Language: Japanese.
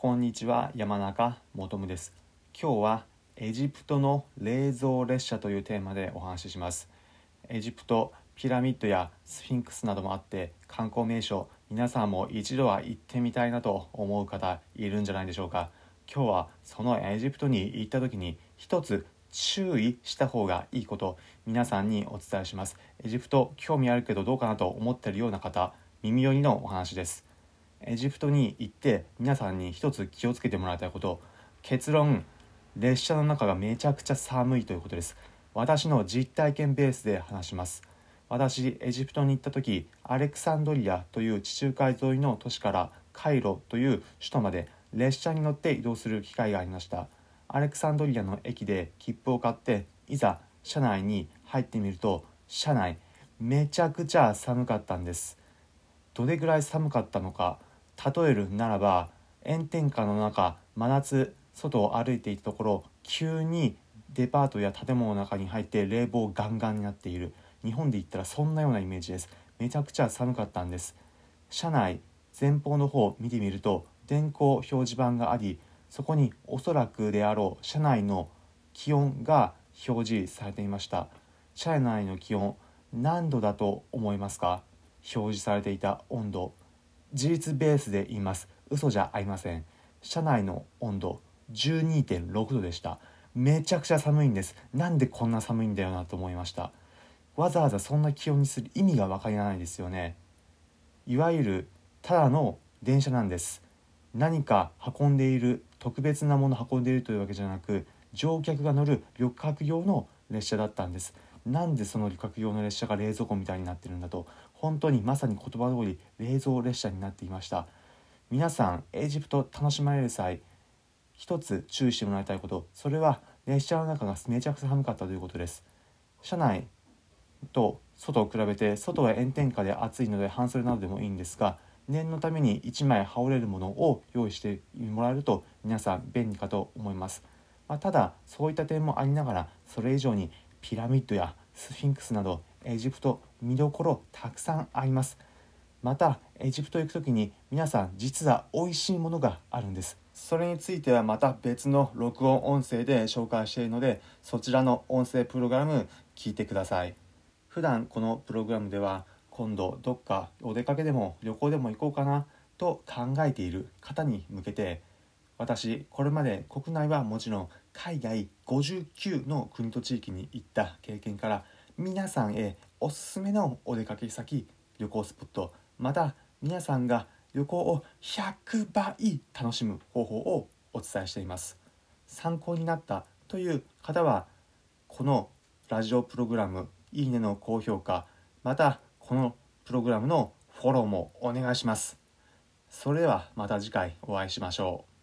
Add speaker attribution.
Speaker 1: こんにちは山中もとむです。今日はエジプトの冷蔵列車というテーマでお話しします。エジプトピラミッドやスフィンクスなどもあって観光名所皆さんも一度は行ってみたいなと思う方いるんじゃないでしょうか。今日はそのエジプトに行った時に一つ注意した方がいいこと皆さんにお伝えします。エジプト興味あるけどどうかなと思ってるような方耳寄りのお話です。エジプトに行って皆さんに一つ気をつけてもらいたいこと。結論。列車の中がめちゃくちゃ寒いということです。私の実体験ベースで話します。私エジプトに行った時アレクサンドリアという地中海沿いの都市からカイロという首都まで列車に乗って移動する機会がありました。アレクサンドリアの駅で切符を買っていざ車内に入ってみると車内めちゃくちゃ寒かったんです。どれぐらい寒かったのか例えるならば炎天下の中真夏外を歩いていたところ急にデパートや建物の中に入って冷房ガンガンになっている。日本で言ったらそんなようなイメージです。めちゃくちゃ寒かったんです。車内前方の方を見てみると電光表示板がありそこにおそらくであろう車内の気温が表示されていました。車内の気温何度だと思いますか？表示されていた温度。事実ベースで言います。嘘じゃありません。車内の温度12.6度でした。めちゃくちゃ寒いんです。なんでこんな寒いんだよなと思いました。わざわざそんな気温にする意味が分からないですよね。いわゆるただの電車なんです。何か運んでいる特別なもの運んでいるというわけじゃなく乗客が乗る旅客用の列車だったんです。なんでその旅客用の列車が冷蔵庫みたいになってるんだと本当にまさに言葉通り冷蔵列車になっていました。皆さんエジプト楽しまれる際一つ注意してもらいたいことそれは列車の中がめちゃくちゃ寒かったということです。車内と外を比べて外は炎天下で暑いので半袖などでもいいんですが念のために1枚羽織れるものを用意してもらえると皆さん便利かと思います、まあ、ただそういった点もありながらそれ以上にピラミッドやスフィンクスなどエジプト見どころたくさんあります。またエジプト行く時に皆さん実は美味しいものがあるんです。それについてはまた別の録音音声で紹介しているのでそちらの音声プログラム聞いてください。普段このプログラムでは今度どっかお出かけでも旅行でも行こうかなと考えている方に向けて私これまで国内はもちろん海外59の国と地域に行った経験から皆さんへおすすめのお出かけ先旅行スポットまた皆さんが旅行を100倍楽しむ方法をお伝えしています。参考になったという方はこのラジオプログラムいいねの高評価またこのプログラムのフォローもお願いします。それではまた次回お会いしましょう。